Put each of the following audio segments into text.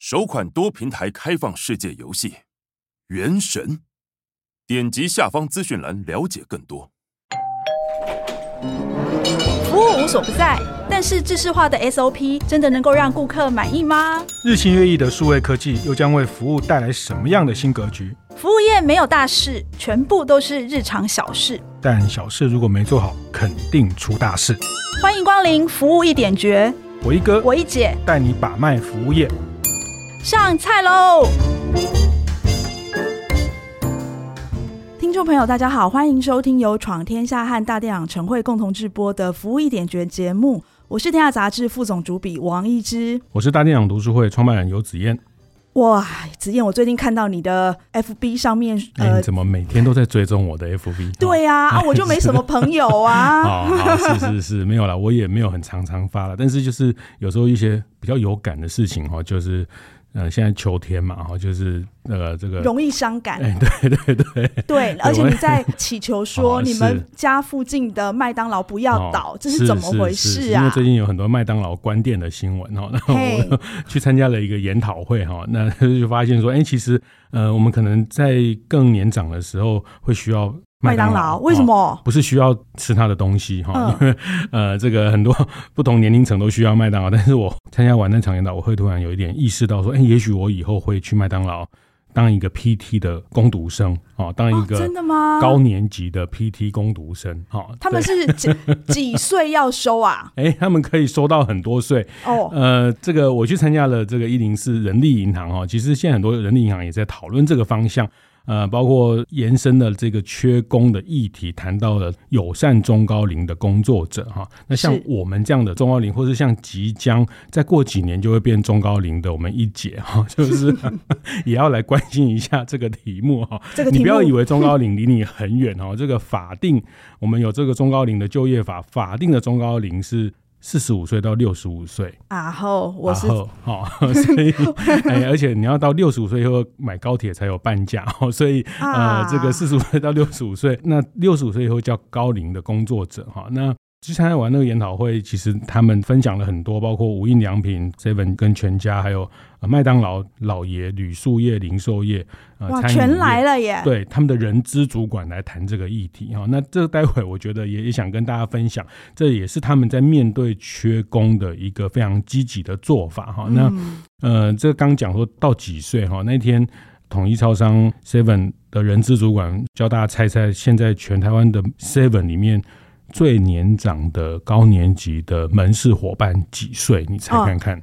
首款多平台开放世界游戏《原神》，点击下方资讯栏了解更多。服务无所不在，但是制式化的 SOP 真的能够让顾客满意吗？日新月异的数位科技又将为服务带来什么样的新格局？服务业没有大事，全部都是日常小事。但小事如果没做好，肯定出大事。欢迎光临服务一点绝，我一哥，我一姐带你把脉服务业。上菜喽！听众朋友，大家好，欢迎收听由闯天下和大电影晨会共同制播的《服务一点绝》节目。我是天下杂志副总主笔王一之，我是大电影读书会创办人游子燕。哇，子燕，我最近看到你的 FB 上面，呃，怎么每天都在追踪我的 FB？对呀、啊，啊，我就没什么朋友啊。是是是，没有啦，我也没有很常常发了，但是就是有时候一些比较有感的事情哈，就是。呃，现在秋天嘛，哈，就是呃，这个容易伤感。哎，对对对对，而且你在祈求说 你们家附近的麦当劳不要倒，这是怎么回事啊？因为最近有很多麦当劳关店的新闻哈，然后我 去参加了一个研讨会哈，那 就发现说，哎，其实呃，我们可能在更年长的时候会需要。麦当劳为什么、哦？不是需要吃他的东西哈、嗯，因为呃，这个很多 不同年龄层都需要麦当劳。但是我参加完那场研讨，我会突然有一点意识到说，哎、欸，也许我以后会去麦当劳当一个 PT 的工读生啊，当一个真的吗？高年级的 PT 工读生哈、哦。他们是几 几岁要收啊？哎、欸，他们可以收到很多岁哦。呃，这个我去参加了这个一零四人力银行哈，其实现在很多人力银行也在讨论这个方向。呃，包括延伸的这个缺工的议题，谈到了友善中高龄的工作者哈。那像我们这样的中高龄，或是像即将再过几年就会变中高龄的我们一姐哈，就是 也要来关心一下这个题目哈。这个你不要以为中高龄离你很远哈，这个法定我们有这个中高龄的就业法，法定的中高龄是。四十五岁到六十五岁啊，后我是哦，所以 哎，而且你要到六十五岁以后买高铁才有半价哦，所以呃，这个四十五岁到六十五岁，那六十五岁以后叫高龄的工作者哈，那。去参加完那个研讨会，其实他们分享了很多，包括无印良品、seven 跟全家，还有麦当劳、老爷、铝塑业、零售业，哇，全来了耶！对，他们的人资主管来谈这个议题哈。那这个待会我觉得也也想跟大家分享，这也是他们在面对缺工的一个非常积极的做法哈。那呃，这刚讲说到几岁哈？那天统一超商 seven 的人资主管教大家猜猜，现在全台湾的 seven 里面。最年长的高年级的门市伙伴几岁？你猜看看。哦，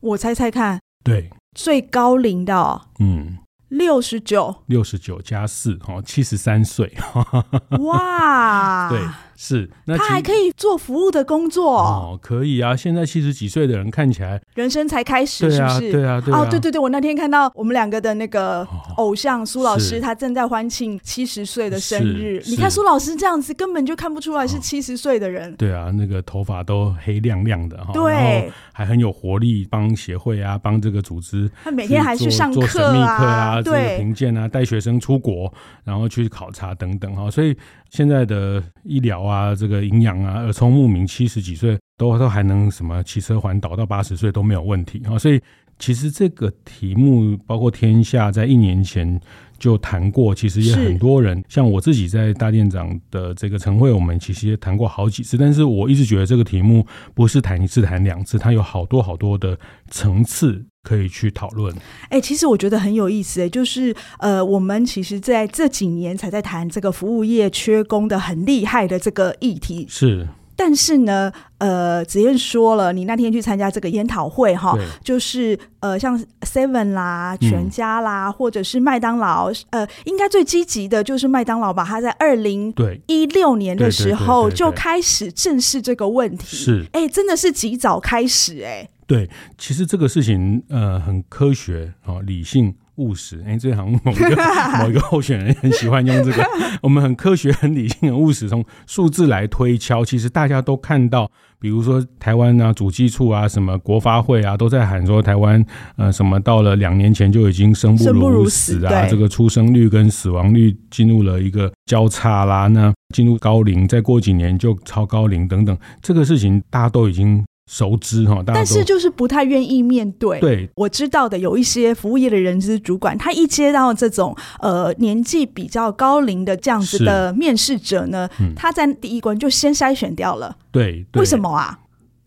我猜猜看。对，最高龄的哦，嗯，六十九，六十九加四，哦，七十三岁。哇，对。是，那他还可以做服务的工作哦，可以啊。现在七十几岁的人看起来人生才开始，是不是？对啊，对啊，哦，对对对，我那天看到我们两个的那个偶像苏老师，他正在欢庆七十岁的生日。你看苏老师这样子，根本就看不出来是七十岁的人。对啊，那个头发都黑亮亮的哈，对，还很有活力，帮协会啊，帮这个组织，他每天还去上课啊，这个评鉴啊，带学生出国，然后去考察等等哈，所以。现在的医疗啊，这个营养啊，耳聪目明，七十几岁都都还能什么骑车环岛到八十岁都没有问题啊！所以其实这个题目，包括天下在一年前就谈过，其实也很多人，像我自己在大店长的这个晨会，我们其实也谈过好几次。但是我一直觉得这个题目不是谈一次、谈两次，它有好多好多的层次。可以去讨论。哎，其实我觉得很有意思，哎，就是呃，我们其实在这几年才在谈这个服务业缺工的很厉害的这个议题。是，但是呢，呃，子燕说了，你那天去参加这个研讨会哈，就是呃，像 Seven 啦、全家啦，嗯、或者是麦当劳，呃，应该最积极的就是麦当劳吧？他在二零一六年的时候就开始正视这个问题。是，哎，真的是及早开始，哎。对，其实这个事情呃很科学啊，理性务实。哎，这好像某一个 某一个候选人很喜欢用这个。我们很科学、很理性、很务实，从数字来推敲。其实大家都看到，比如说台湾啊，主计处啊，什么国发会啊，都在喊说台湾呃什么到了两年前就已经生不如死啊，这个出生率跟死亡率进入了一个交叉啦，那进入高龄，再过几年就超高龄等等，这个事情大家都已经。熟知哈，但是就是不太愿意面对。对，我知道的有一些服务业的人资主管，他一接到这种呃年纪比较高龄的这样子的面试者呢，嗯、他在第一关就先筛选掉了。对，对，为什么啊？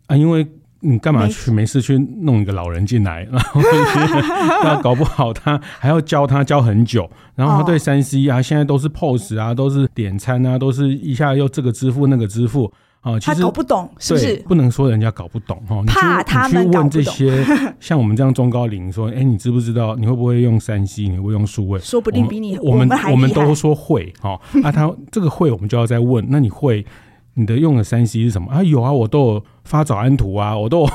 啊，因为你干嘛去没事去弄一个老人进来，然后那搞不好他还要教他教很久，然后他对三 C 啊，现在都是 POS 啊，都是点餐啊，都是一下又这个支付那个支付。啊，其实他搞不懂，是不是？不能说人家搞不懂哈。怕他们搞不懂。你去问这些 像我们这样中高龄说，哎、欸，你知不知道？你会不会用三 C？你会用数位？说不定比你我们我们，还我们都说会哈。啊，他这个会，我们就要再问。那你会你的用的三 C 是什么啊？有啊，我都有发早安图啊，我都有。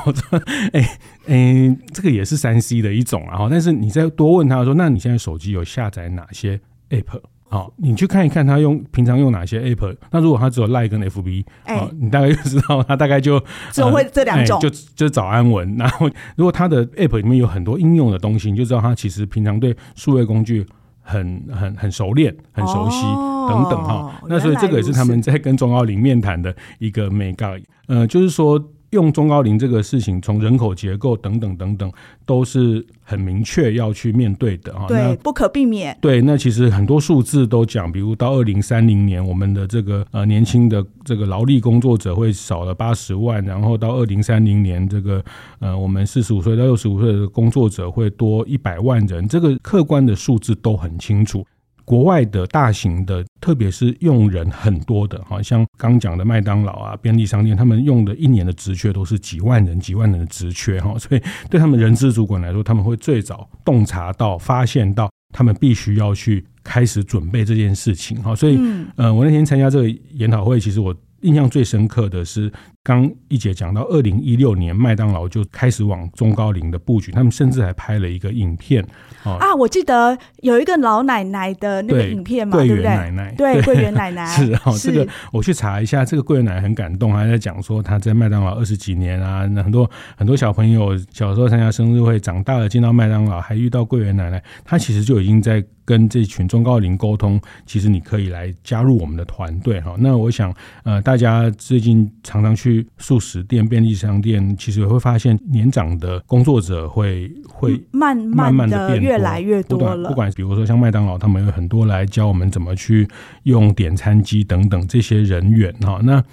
哎哎、欸欸，这个也是三 C 的一种啊。但是你再多问他说，那你现在手机有下载哪些 App？好，你去看一看他用平常用哪些 app。那如果他只有 Line 跟 FB，哎、欸，你大概就知道他大概就只会这两种，就就早安文。然后如果他的 app 里面有很多应用的东西，你就知道他其实平常对数位工具很很很熟练、很熟悉、哦、等等哈。那所以这个也是他们在跟中奥林面谈的一个眉角。呃，就是说。用中高龄这个事情，从人口结构等等等等，都是很明确要去面对的啊。对，不可避免。对，那其实很多数字都讲，比如到二零三零年，我们的这个呃年轻的这个劳力工作者会少了八十万，然后到二零三零年，这个呃我们四十五岁到六十五岁的工作者会多一百万人，这个客观的数字都很清楚。国外的大型的，特别是用人很多的，好像刚讲的麦当劳啊、便利商店，他们用的一年的职缺都是几万人、几万人的职缺哈，所以对他们人资主管来说，他们会最早洞察到、发现到，他们必须要去开始准备这件事情哈。所以，呃，我那天参加这个研讨会，其实我。印象最深刻的是，刚一姐讲到，二零一六年麦当劳就开始往中高龄的布局，他们甚至还拍了一个影片。啊，我记得有一个老奶奶的那个影片嘛，对不对？奶奶，对，桂圆奶奶 是哈，这个我去查一下，这个桂圆奶奶很感动，还在讲说她在麦当劳二十几年啊，那很多很多小朋友小时候参加生日会，长大了进到麦当劳还遇到桂圆奶奶，她其实就已经在跟这群中高龄沟通，其实你可以来加入我们的团队哈。那我想，呃，大家最近常常去速食店、便利商店，其实也会发现年长的工作者会会慢慢慢的变越来越多了。不管比如说像麦当劳，他们有很多来教我们怎么去用点餐机等等这些人员哈。那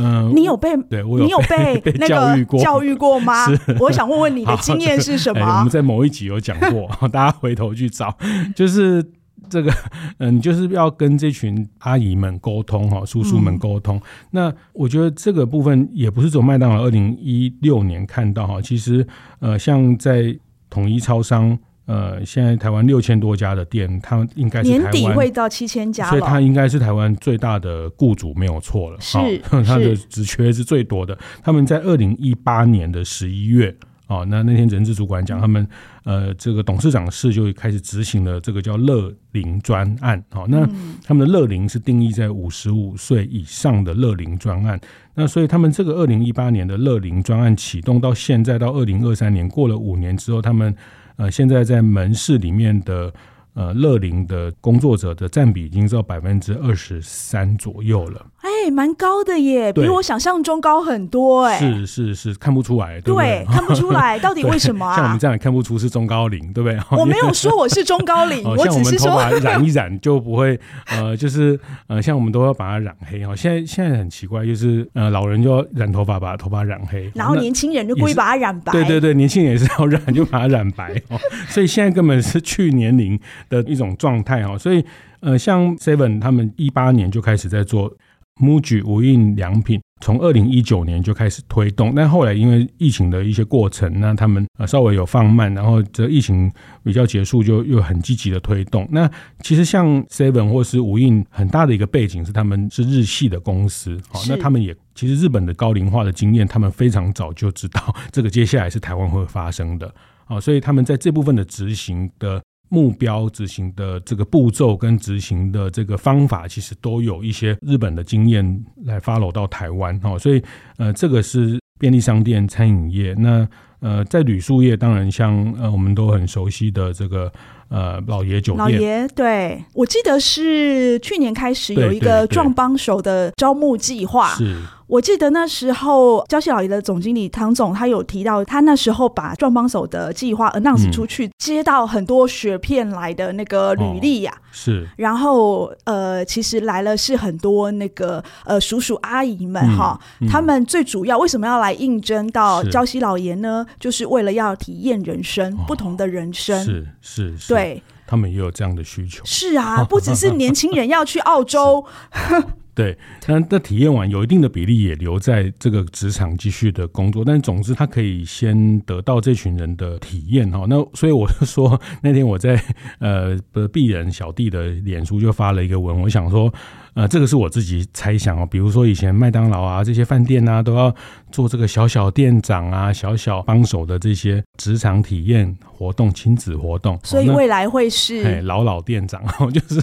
嗯，你有被对我有你有 被那个教育过教育过吗？我想问问你的经验是什么？我们在某一集有讲过，大家回头去找，就是这个，嗯，你就是要跟这群阿姨们沟通哈，叔叔们沟通。嗯、那我觉得这个部分也不是从麦当劳二零一六年看到哈，其实呃，像在统一超商。呃，现在台湾六千多家的店，它应该是年底会到七千家，所以它应该是台湾最大的雇主，没有错了。是，它的职缺是最多的。他们在二零一八年的十一月，哦，那那天人事主管讲，他们呃，这个董事长室就开始执行了这个叫乐龄专案。好，那他们的乐龄是定义在五十五岁以上的乐龄专案。那所以他们这个二零一八年的乐龄专案启动到现在到二零二三年，过了五年之后，他们。呃，现在在门市里面的呃乐龄的工作者的占比已经到百分之二十三左右了。哎，蛮高的耶，比我想象中高很多哎。是是是，看不出来，对，对，看不出来，到底为什么啊？像我们这样也看不出是中高龄，对不对？我没有说我是中高龄，我只是说，染一染就不会，呃，就是呃，像我们都要把它染黑哦。现在现在很奇怪，就是呃，老人就要染头发，把头发染黑，然后年轻人就故意把它染白。对对对，年轻人也是要染，就把它染白哦。所以现在根本是去年龄的一种状态哦。所以呃，像 Seven 他们一八年就开始在做。MUJI 无印良品从二零一九年就开始推动，但后来因为疫情的一些过程，那他们呃稍微有放慢，然后这疫情比较结束，就又很积极的推动。那其实像 Seven 或是无印，很大的一个背景是他们是日系的公司，好，那他们也其实日本的高龄化的经验，他们非常早就知道这个接下来是台湾会发生的，哦，所以他们在这部分的执行的。目标执行的这个步骤跟执行的这个方法，其实都有一些日本的经验来 follow 到台湾哈，所以呃，这个是便利商店、餐饮业。那呃，在旅宿业，当然像呃，我们都很熟悉的这个呃，老爷酒店。老爷，对，我记得是去年开始有一个壮帮手的招募计划。是。我记得那时候娇西老爷的总经理唐总，他有提到，他那时候把壮帮手的计划 announce 出去，嗯、接到很多雪片来的那个履历呀、啊哦，是。然后呃，其实来了是很多那个呃叔叔阿姨们哈、他们最主要为什么要来应征到娇西老爷呢？就是为了要体验人生、哦，不同的人生，是是是，对，他们也有这样的需求。是啊，不只是年轻人要去澳洲。对，但那体验完有一定的比例也留在这个职场继续的工作，但总之他可以先得到这群人的体验哈。那所以我就说那天我在呃鄙人小弟的脸书就发了一个文，我想说。呃，这个是我自己猜想哦。比如说以前麦当劳啊这些饭店啊，都要做这个小小店长啊、小小帮手的这些职场体验活动、亲子活动。所以未来会是哎老老店长，就是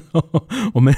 我们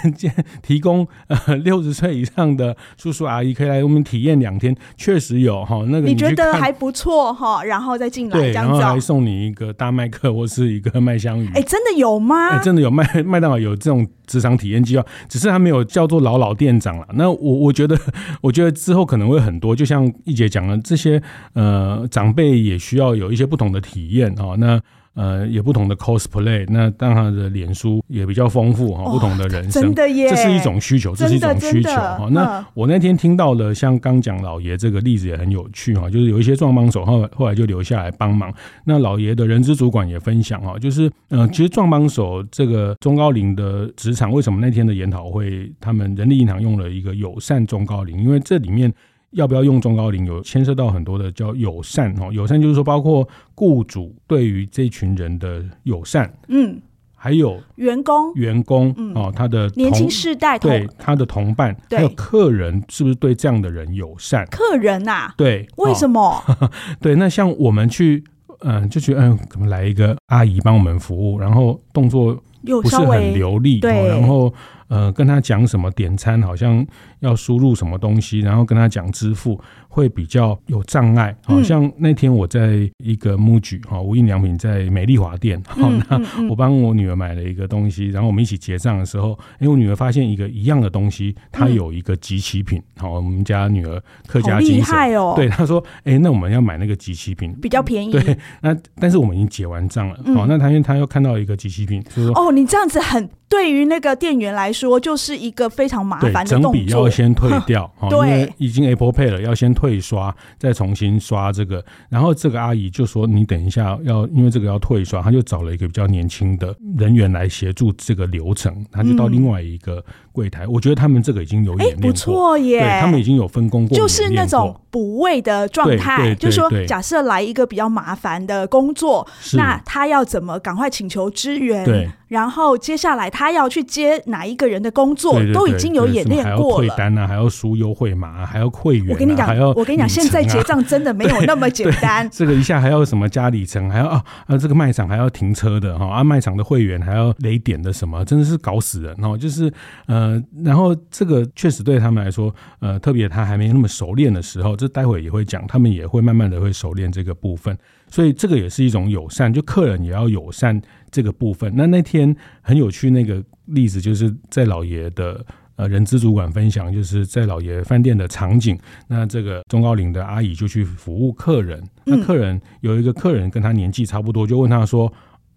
提供呃六十岁以上的叔叔阿姨可以来我们体验两天，确实有哈。那个你，你觉得还不错哈，然后再进来这样子，然后还送你一个大麦克或是一个麦香鱼。哎，真的有吗？哎，真的有麦麦当劳有这种职场体验计划，只是他没有叫。做老老店长了，那我我觉得，我觉得之后可能会很多，就像一姐讲的，这些呃长辈也需要有一些不同的体验啊、那。呃，也不同的 cosplay，那当然的脸书也比较丰富哈、哦，不同的人生，真的耶，这是一种需求，这是一种需求哈。那我那天听到了，像刚讲老爷这个例子也很有趣哈，就是有一些壮帮手后后来就留下来帮忙。那老爷的人资主管也分享哈，就是呃，其实壮帮手这个中高龄的职场，为什么那天的研讨会，他们人力银行用了一个友善中高龄，因为这里面。要不要用中高龄？有牵涉到很多的叫友善哦，友善就是说包括雇主对于这群人的友善，嗯，还有员工员工哦，他的年轻世代对他的同伴，还有客人是不是对这样的人友善？客人呐，对，为什么？对，那像我们去，嗯，就觉得嗯，怎么来一个阿姨帮我们服务，然后动作不是很流利，对，然后。呃，跟他讲什么点餐，好像要输入什么东西，然后跟他讲支付会比较有障碍。好像那天我在一个 MUJI 哈无印良品在美丽华店，好，那我帮我女儿买了一个东西，然后我们一起结账的时候，因为我女儿发现一个一样的东西，她有一个集齐品。好，我们家女儿客家精神哦，对，她说，哎，那我们要买那个集齐品，比较便宜。对，那但是我们已经结完账了。好，那她因为她又看到一个集齐品，就说，哦，你这样子很。对于那个店员来说，就是一个非常麻烦的动作。整笔要先退 掉，对，因为已经 Apple Pay 了，要先退刷，再重新刷这个。然后这个阿姨就说：“你等一下，要因为这个要退刷。”她就找了一个比较年轻的人员来协助这个流程。她就到另外一个柜台。嗯、我觉得他们这个已经有演练过，不错耶。对，他们已经有分工过，就是那种补位的状态。就是说，假设来一个比较麻烦的工作，那他要怎么赶快请求支援？对。然后接下来他要去接哪一个人的工作，对对对，都已经有演练过了。还要退单啊，还要输优惠码，还要会员、啊。我跟你讲，还要、啊、我跟你讲，现在结账真的没有那么简单。这个一下还要什么加里程，还要啊啊，这个卖场还要停车的哈，啊卖场的会员还要雷点的什么，真的是搞死人哦。就是呃，然后这个确实对他们来说，呃，特别他还没那么熟练的时候，这待会也会讲，他们也会慢慢的会熟练这个部分。所以这个也是一种友善，就客人也要友善这个部分。那那天很有趣，那个例子就是在老爷的呃人资主管分享，就是在老爷饭店的场景。那这个中高龄的阿姨就去服务客人，那客人有一个客人跟他年纪差不多，就问他说：“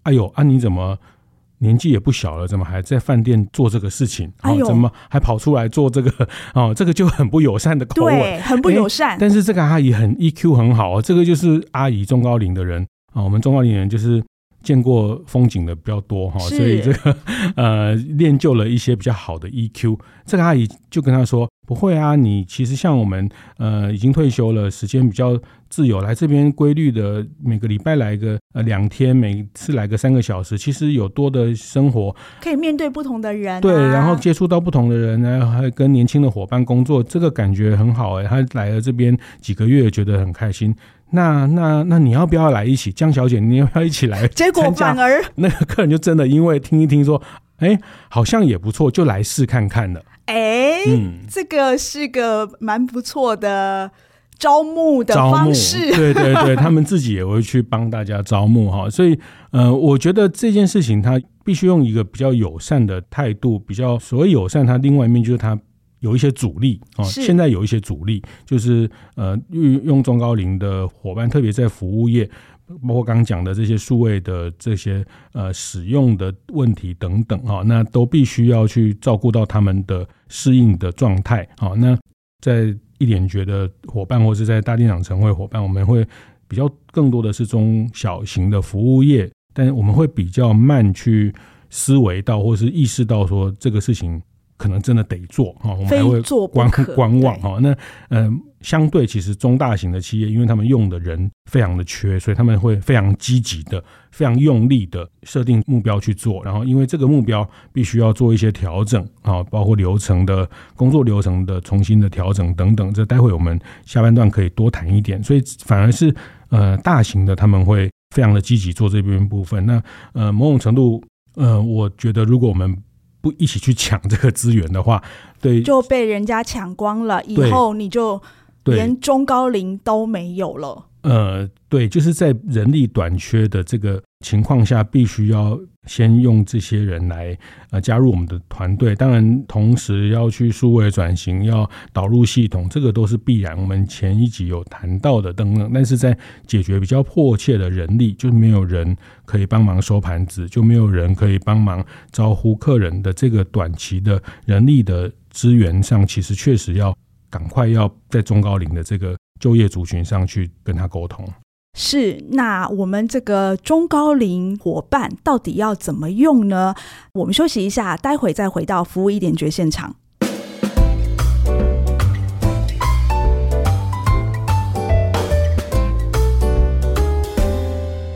哎呦，啊你怎么？”年纪也不小了，怎么还在饭店做这个事情？哎呦，怎么还跑出来做这个？哦，这个就很不友善的口吻，对，很不友善。但是这个阿姨很 EQ 很好啊，这个就是阿姨中高龄的人啊，我们中高龄人就是。见过风景的比较多哈，所以这个呃练就了一些比较好的 EQ。这个阿姨就跟他说：“不会啊，你其实像我们呃已经退休了，时间比较自由，来这边规律的每个礼拜来个呃两天，每次来个三个小时，其实有多的生活，可以面对不同的人啊，对，然后接触到不同的人，然后还跟年轻的伙伴工作，这个感觉很好哎。他来了这边几个月，觉得很开心。”那那那你要不要来一起？江小姐，你要不要一起来？结果反而 那个客人就真的因为听一听说，哎、欸，好像也不错，就来试看看了。哎、这个是个蛮不错的招募的方式。对对对，他们自己也会去帮大家招募哈。所以呃，我觉得这件事情他必须用一个比较友善的态度，比较所谓友善，它另外一面就是他。有一些阻力啊，现在有一些阻力，就是呃，用用中高龄的伙伴，特别在服务业，包括刚刚讲的这些数位的这些呃使用的问题等等啊，那都必须要去照顾到他们的适应的状态啊。那在一点觉得伙伴，或是在大店长晨会伙伴，我们会比较更多的是中小型的服务业，但是我们会比较慢去思维到，或是意识到说这个事情。可能真的得做哈，我们还会观观望哈。那嗯、呃，相对其实中大型的企业，因为他们用的人非常的缺，所以他们会非常积极的、非常用力的设定目标去做。然后，因为这个目标必须要做一些调整啊，包括流程的工作流程的重新的调整等等。这待会我们下半段可以多谈一点。所以反而是呃大型的他们会非常的积极做这边部分。那呃某种程度呃，我觉得如果我们不一起去抢这个资源的话，对，就被人家抢光了，以后你就连中高龄都没有了。呃，对，就是在人力短缺的这个情况下，必须要先用这些人来呃加入我们的团队。当然，同时要去数位转型，要导入系统，这个都是必然。我们前一集有谈到的等等，但是在解决比较迫切的人力，就是没有人可以帮忙收盘子，就没有人可以帮忙招呼客人的这个短期的人力的资源上，其实确实要赶快要在中高龄的这个。就业族群上去跟他沟通，是。那我们这个中高龄伙伴到底要怎么用呢？我们休息一下，待会再回到服务一点绝现场。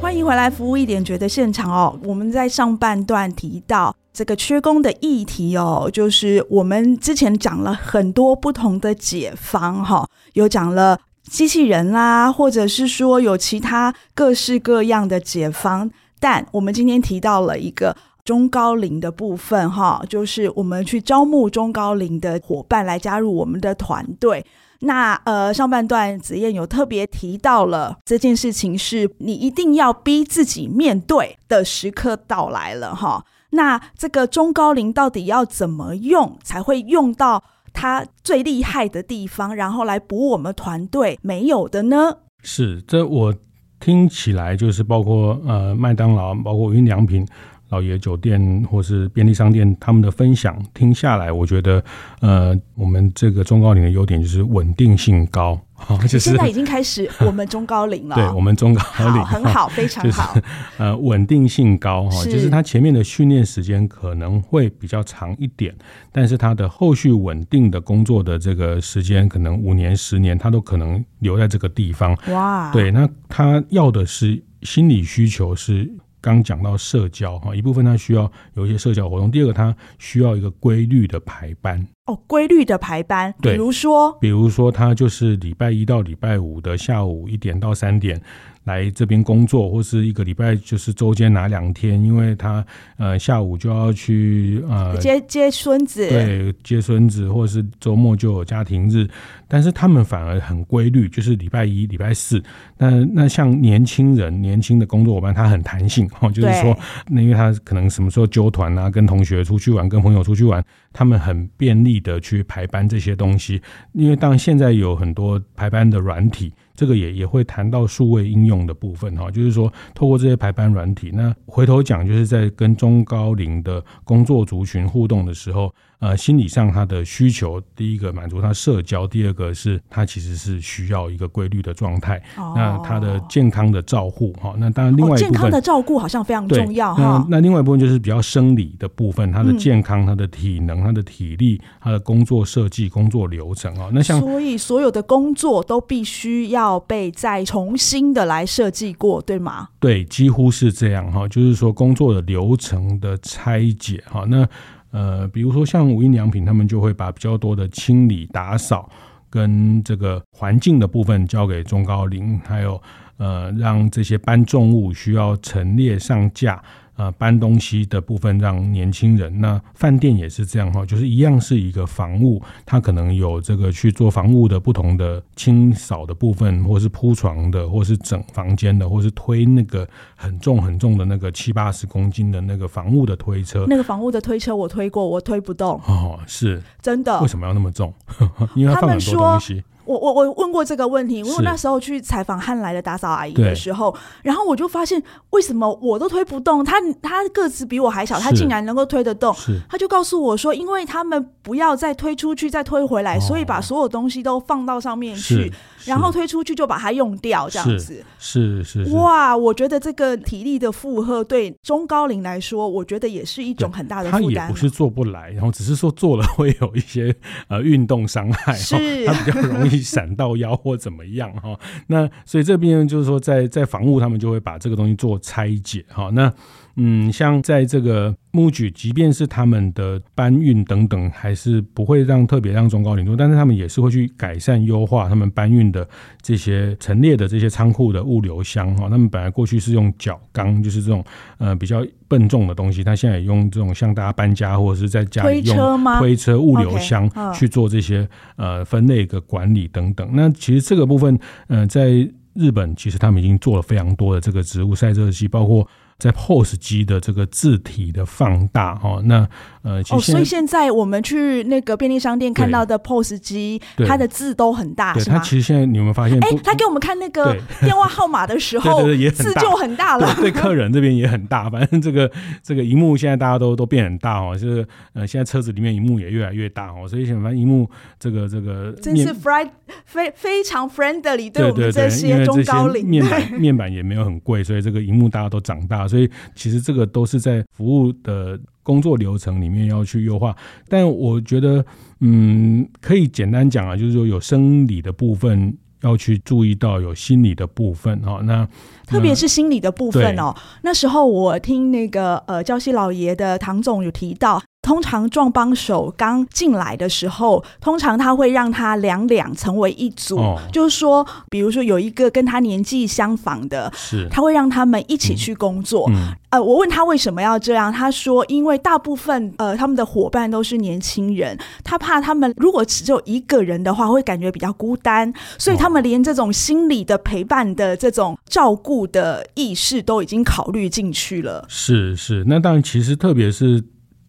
欢迎回来，服务一点绝的现场哦。我们在上半段提到这个缺工的议题哦，就是我们之前讲了很多不同的解方哈，有讲了。机器人啦，或者是说有其他各式各样的解方，但我们今天提到了一个中高龄的部分，哈，就是我们去招募中高龄的伙伴来加入我们的团队。那呃，上半段子燕有特别提到了这件事情，是你一定要逼自己面对的时刻到来了，哈。那这个中高龄到底要怎么用才会用到？他最厉害的地方，然后来补我们团队没有的呢？是，这我听起来就是包括呃麦当劳，包括云良品。老爷酒店或是便利商店，他们的分享听下来，我觉得，呃，我们这个中高龄的优点就是稳定性高，就是现在已经开始 我们中高龄了，对，我们中高龄很好，非常好，就是、呃，稳定性高哈，就是他前面的训练时间可能会比较长一点，但是他的后续稳定的工作的这个时间，可能五年、十年，他都可能留在这个地方。哇，对，那他要的是心理需求是。刚讲到社交哈，一部分他需要有一些社交活动，第二个他需要一个规律的排班哦，规律的排班，比如说，比如说他就是礼拜一到礼拜五的下午一点到三点。来这边工作，或是一个礼拜就是周间哪两天，因为他呃下午就要去呃接接孙子，对，接孙子，或者是周末就有家庭日，但是他们反而很规律，就是礼拜一、礼拜四。那那像年轻人、年轻的工作伙伴，他很弹性哦，就是说，那因为他可能什么时候揪团啊，跟同学出去玩，跟朋友出去玩，他们很便利的去排班这些东西。因为当然现在有很多排班的软体。这个也也会谈到数位应用的部分哈，就是说透过这些排班软体，那回头讲就是在跟中高龄的工作族群互动的时候。呃，心理上他的需求，第一个满足他社交，第二个是他其实是需要一个规律的状态。哦、那他的健康的照护哈，那当然另外一部分、哦、健康的照顾好像非常重要哈。那那另外一部分就是比较生理的部分，他的健康、嗯、他的体能、他的体力、他的工作设计、工作流程啊。那像所以所有的工作都必须要被再重新的来设计过，对吗？对，几乎是这样哈，就是说工作的流程的拆解哈，那。呃，比如说像无印良品，他们就会把比较多的清理、打扫跟这个环境的部分交给中高龄，还有呃，让这些搬重物需要陈列上架，呃搬东西的部分让年轻人。那饭店也是这样哈，就是一样是一个房屋，它可能有这个去做房屋的不同的清扫的部分，或是铺床的，或是整房间的，或是推那个很重很重的那个七八十公斤的那个房屋的推车。那个房屋的推车我推过，我推不动。哦，是真的。为什么要那么重？因为它放很多东西。我我我问过这个问题，因为我那时候去采访汉来的打扫阿姨的时候，然后我就发现为什么我都推不动，他他个子比我还小，他竟然能够推得动。他就告诉我说，因为他们不要再推出去再推回来，哦，所以把所有东西都放到上面去，然后推出去就把它用掉，这样子。是是，是，是哇，我觉得这个体力的负荷对中高龄来说，我觉得也是一种很大的负担。他也不是做不来，然后只是说做了会有一些呃运动伤害，是，他比较容易。闪到腰或怎么样哈？那所以这边就是说在，在防务他们就会把这个东西做拆解哈。那嗯，像在这个。MUJI 即便是他们的搬运等等，还是不会让特别让中高龄做，但是他们也是会去改善优化他们搬运的这些陈列的这些仓库的物流箱哈。他们本来过去是用角钢，就是这种呃比较笨重的东西，他现在也用这种像大家搬家或者是在家里用推车物流箱去做这些呃分类的管理等等。那其实这个部分呃在日本其实他们已经做了非常多的这个植物晒热机，包括。在 POS 机的这个字体的放大哦，那呃，哦，所以现在我们去那个便利商店看到的 POS 机，它的字都很大，是吗？它其实现在你有没有发现？哎、欸，他给我们看那个电话号码的时候，对对对，字就很大了。对，对客人这边也很大，反正这个这个荧幕现在大家都都变很大哦，就是呃，现在车子里面荧幕也越来越大哦，所以现在荧幕这个这个真是 friend 非非常 friendly，对我们这些中高龄面板面板也没有很贵，所以这个荧幕大家都长大。所以其实这个都是在服务的工作流程里面要去优化，但我觉得，嗯，可以简单讲啊，就是说有生理的部分要去注意到，有心理的部分哦。那特别是心理的部分哦，那时候我听那个呃教西老爷的唐总有提到。通常壮帮手刚进来的时候，通常他会让他两两成为一组，哦、就是说，比如说有一个跟他年纪相仿的，是他会让他们一起去工作。嗯嗯、呃，我问他为什么要这样，他说因为大部分呃他们的伙伴都是年轻人，他怕他们如果只有一个人的话，会感觉比较孤单，所以他们连这种心理的陪伴的这种照顾的意识都已经考虑进去了。是是，那当然其实特别是。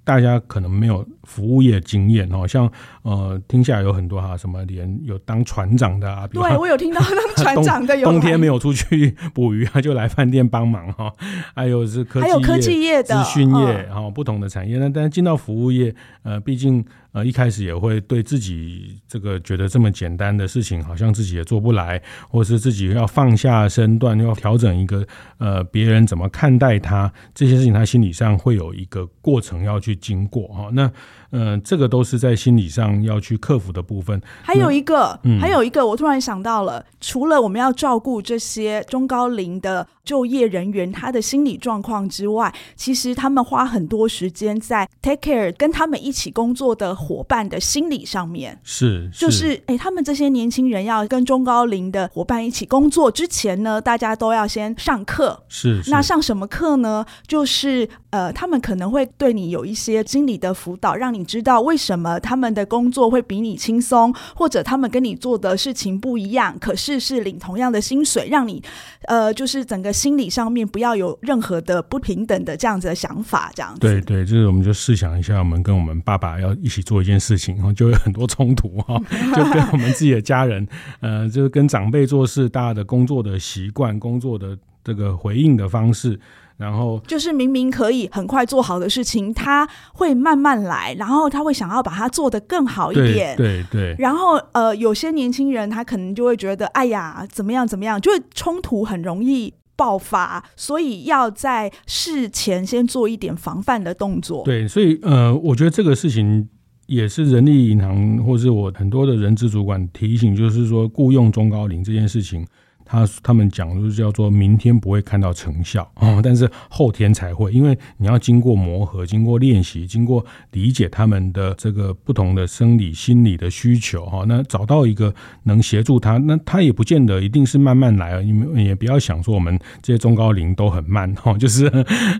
大家可能没有服务业经验哦，像呃，听下来有很多哈，什么连有当船长的啊，对我有听到当船 长的有，冬天没有出去捕鱼啊，就来饭店帮忙哈，还有是科技业、还有科技业的资讯业，然后不同的产业，那但是进到服务业，呃，毕竟。呃，一开始也会对自己这个觉得这么简单的事情，好像自己也做不来，或是自己要放下身段，要调整一个呃别人怎么看待他这些事情，他心理上会有一个过程要去经过哈。那呃，这个都是在心理上要去克服的部分。还有一个，嗯、还有一个，我突然想到了，除了我们要照顾这些中高龄的就业人员他的心理状况之外，其实他们花很多时间在 take care 跟他们一起工作的。伙伴的心理上面是，是就是哎、欸，他们这些年轻人要跟中高龄的伙伴一起工作之前呢，大家都要先上课。是，是那上什么课呢？就是呃，他们可能会对你有一些心理的辅导，让你知道为什么他们的工作会比你轻松，或者他们跟你做的事情不一样，可是是领同样的薪水，让你呃，就是整个心理上面不要有任何的不平等的这样子的想法，这样子。对对，就是我们就试想一下，我们跟我们爸爸要一起做。一件事情，然后，就有很多冲突，哈，就跟我们自己的家人，呃，就是跟长辈做事，大家的工作的习惯、工作的这个回应的方式，然后就是明明可以很快做好的事情，他会慢慢来，然后他会想要把它做得更好一点，对对，对。然后呃，有些年轻人他可能就会觉得，哎呀，怎么样怎么样，就会冲突很容易爆发，所以要在事前先做一点防范的动作。对，所以呃，我觉得这个事情。也是人力银行，或是我很多的人资主管提醒，就是说雇佣中高龄这件事情，他他们讲就是叫做明天不会看到成效哦，但是后天才会，因为你要经过磨合、经过练习、经过理解他们的这个不同的生理、心理的需求哈，那找到一个能协助他，那他也不见得一定是慢慢来啊，你们也不要想说我们这些中高龄都很慢哈，就是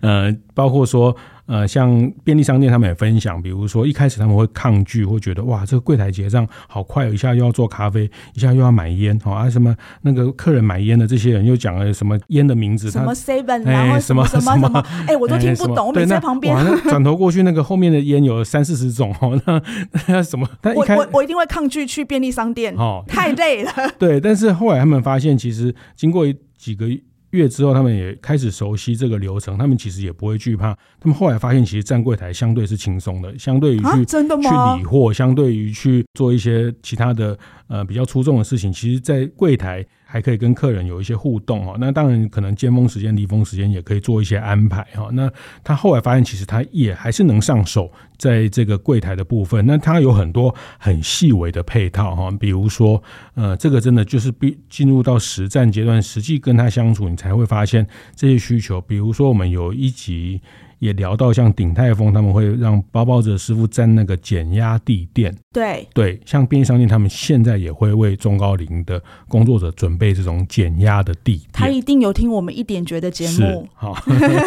呃，包括说。呃，像便利商店，他们也分享，比如说一开始他们会抗拒，会觉得哇，这个柜台结账好快，一下又要做咖啡，一下又要买烟，好啊，什么那个客人买烟的这些人又讲了什么烟的名字，什么 seven，然后什么什么什么，哎，我都听不懂，我没在旁边。转头过去，那个后面的烟有三四十种，哦，那那什么？我我我一定会抗拒去便利商店，哦，太累了。对，但是后来他们发现，其实经过几个。月之后，他们也开始熟悉这个流程，他们其实也不会惧怕。他们后来发现，其实站柜台相对是轻松的，相对于去、啊、真的吗？去理货，相对于去做一些其他的呃比较出众的事情，其实，在柜台。还可以跟客人有一些互动哈，那当然可能尖峰时间、离峰时间也可以做一些安排哈。那他后来发现，其实他也还是能上手在这个柜台的部分。那他有很多很细微的配套哈，比如说呃，这个真的就是必进入到实战阶段，实际跟他相处，你才会发现这些需求。比如说我们有一集。也聊到像鼎泰丰，他们会让包包子的师傅占那个减压地垫。对对，像便利商店，他们现在也会为中高龄的工作者准备这种减压的地垫。他一定有听我们一点觉得节目。好，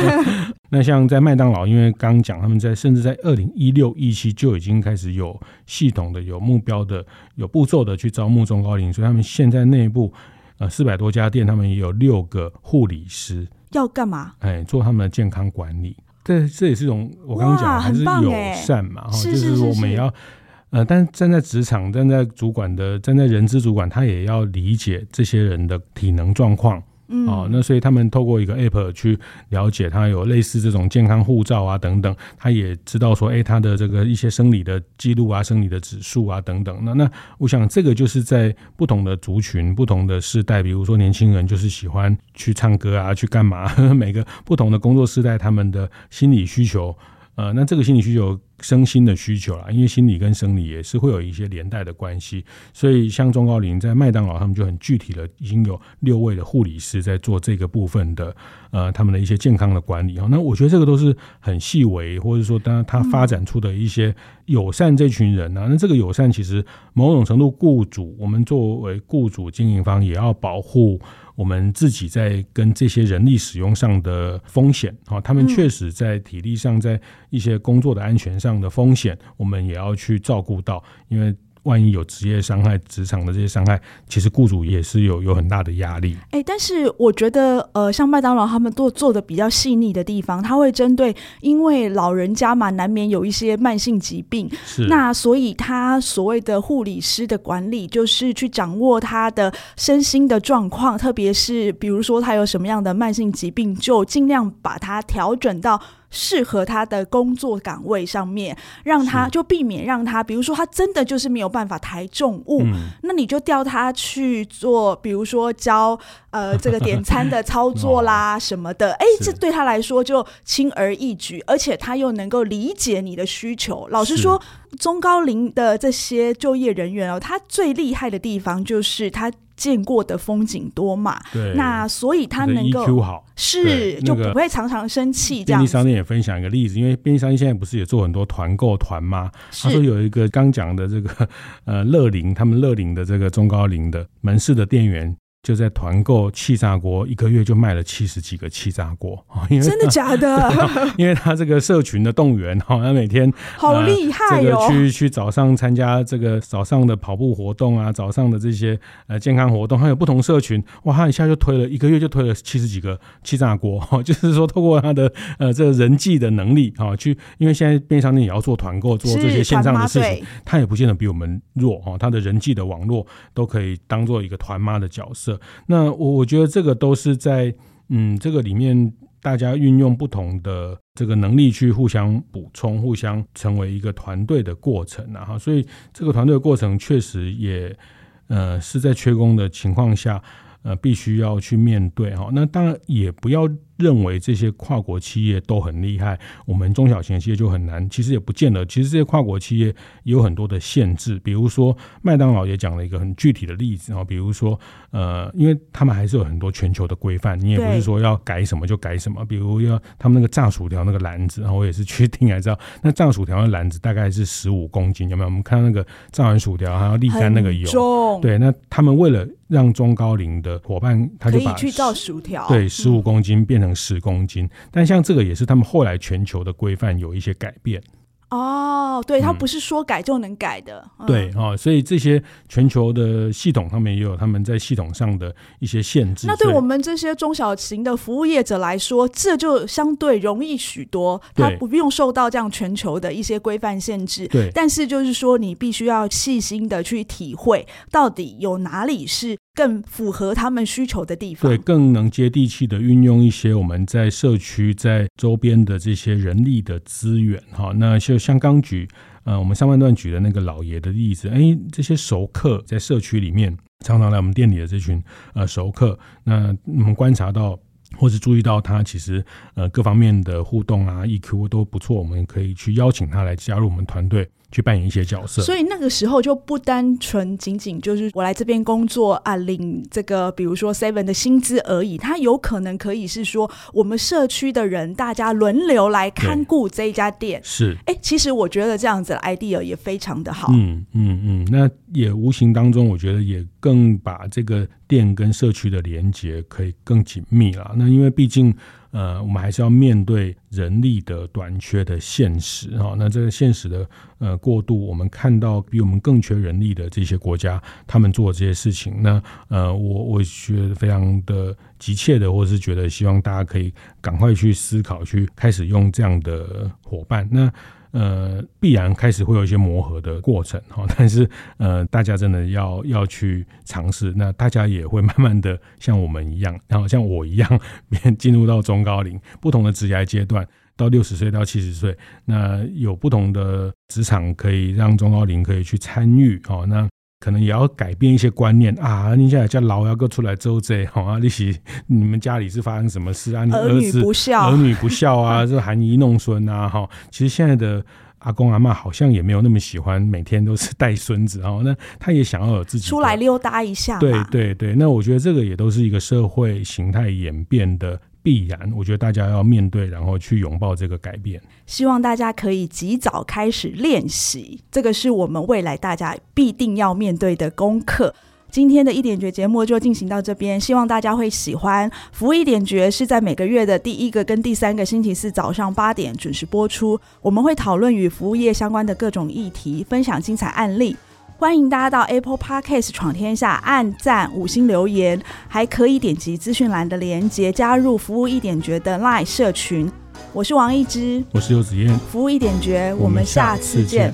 那像在麦当劳，因为刚讲他们在甚至在二零一六一七就已经开始有系统的、有目标的、有步骤的去招募中高龄，所以他们现在内部呃四百多家店，他们也有六个护理师要干嘛？哎，做他们的健康管理。这这也是一种我刚刚讲还是友善嘛，哈，就是我们也要呃，但站在职场、站在主管的、站在人资主管，他也要理解这些人的体能状况。嗯，哦，那所以他们透过一个 app 去了解，他有类似这种健康护照啊等等，他也知道说，哎，他的这个一些生理的记录啊、生理的指数啊等等。那那我想这个就是在不同的族群、不同的世代，比如说年轻人就是喜欢去唱歌啊，去干嘛？每个不同的工作世代，他们的心理需求。呃，那这个心理需求、身心的需求啦，因为心理跟生理也是会有一些连带的关系，所以像中高龄在麦当劳，他们就很具体的已经有六位的护理师在做这个部分的，呃，他们的一些健康的管理哈。那我觉得这个都是很细微，或者说当然他发展出的一些友善这群人呢、啊，那这个友善其实某种程度，雇主我们作为雇主经营方也要保护。我们自己在跟这些人力使用上的风险，哈，他们确实在体力上，在一些工作的安全上的风险，我们也要去照顾到，因为。万一有职业伤害、职场的这些伤害，其实雇主也是有有很大的压力。哎、欸，但是我觉得，呃，像麦当劳他们做做的比较细腻的地方，他会针对，因为老人家嘛，难免有一些慢性疾病，是那所以他所谓的护理师的管理，就是去掌握他的身心的状况，特别是比如说他有什么样的慢性疾病，就尽量把它调整到。适合他的工作岗位上面，让他就避免让他，比如说他真的就是没有办法抬重物，嗯、那你就调他去做，比如说教呃 这个点餐的操作啦什么的，哎、欸，这对他来说就轻而易举，而且他又能够理解你的需求。老实说，中高龄的这些就业人员哦，他最厉害的地方就是他。见过的风景多嘛？对，那所以他能够 EQ 好，是就不会常常生气。这样，便利商店也分享一个例子，因为便利商店现在不是也做很多团购团吗？他说有一个刚讲的这个呃乐龄，他们乐龄的这个中高龄的门市的店员。就在团购气炸锅，一个月就卖了七十几个气炸锅因为，真的假的？因为他这个社群的动员，好他每天好厉害哦。这个去去早上参加这个早上的跑步活动啊，早上的这些呃健康活动，还有不同社群，哇，他一下就推了一个月就推了七十几个气炸锅，就是说透过他的呃这个人际的能力啊，去因为现在便利商店也要做团购，做这些线上的事情，他也不见得比我们弱哈，他的人际的网络都可以当做一个团妈的角色。那我我觉得这个都是在嗯这个里面，大家运用不同的这个能力去互相补充，互相成为一个团队的过程啊哈。所以这个团队的过程确实也呃是在缺工的情况下呃必须要去面对哈。那当然也不要认为这些跨国企业都很厉害，我们中小型企业就很难。其实也不见得，其实这些跨国企业有很多的限制。比如说麦当劳也讲了一个很具体的例子啊，比如说呃，因为他们还是有很多全球的规范，你也不是说要改什么就改什么。比如要他们那个炸薯条那个篮子，然后我也是去听才知道，那炸薯条的篮子大概是十五公斤，有没有？我们看到那个炸完薯条还要沥干那个油，对，那他们为了让中高龄的伙伴，他就把可以去造薯条，对，十五公斤变成十公斤。嗯。但像这个也是他们后来全球的规范有一些改变。哦，对，它不是说改就能改的。对哦，所以这些全球的系统上面也有他们在系统上的一些限制。那对我们这些中小型的服务业者来说，这就相对容易许多，它不用受到这样全球的一些规范限制。对，但是就是说，你必须要细心的去体会，到底有哪里是。更符合他们需求的地方，对，更能接地气的运用一些我们在社区在周边的这些人力的资源哈。那就像刚举呃，我们上半段举的那个老爷的例子，哎，这些熟客在社区里面常常来我们店里的这群呃熟客，那我们观察到或是注意到他其实呃各方面的互动啊 EQ 都不错，我们可以去邀请他来加入我们团队。去扮演一些角色，所以那个时候就不单纯仅仅就是我来这边工作啊，领这个比如说 Seven 的薪资而已，它有可能可以是说我们社区的人大家轮流来看顾这一家店。是，哎、欸，其实我觉得这样子的 idea 也非常的好。嗯嗯嗯，那也无形当中，我觉得也更把这个店跟社区的连接可以更紧密了。那因为毕竟。呃，我们还是要面对人力的短缺的现实哈。那这个现实的呃过度，我们看到比我们更缺人力的这些国家，他们做这些事情，那呃，我我觉得非常的急切的，或者是觉得希望大家可以赶快去思考，去开始用这样的伙伴。那呃，必然开始会有一些磨合的过程哈，但是呃，大家真的要要去尝试，那大家也会慢慢的像我们一样，然后像我一样，变进入到中高龄不同的职业阶段，到六十岁到七十岁，那有不同的职场可以让中高龄可以去参与哦，那。可能也要改变一些观念啊！你现在叫老幺哥出来周这，好啊！你是你们家里是发生什么事啊？你儿子儿女不孝，儿女不孝啊！这含饴弄孙啊！哈，其实现在的阿公阿嬷好像也没有那么喜欢每天都是带孙子哦。那他也想要有自己出来溜达一下。对对对，那我觉得这个也都是一个社会形态演变的。必然，我觉得大家要面对，然后去拥抱这个改变。希望大家可以及早开始练习，这个是我们未来大家必定要面对的功课。今天的一点绝节目就进行到这边，希望大家会喜欢。服务一点绝是在每个月的第一个跟第三个星期四早上八点准时播出，我们会讨论与服务业相关的各种议题，分享精彩案例。欢迎大家到 Apple Podcast 闯天下，按赞五星留言，还可以点击资讯栏的连接加入服务一点觉的 Line 社群。我是王一之，我是游子燕，服务一点觉，我们下次见。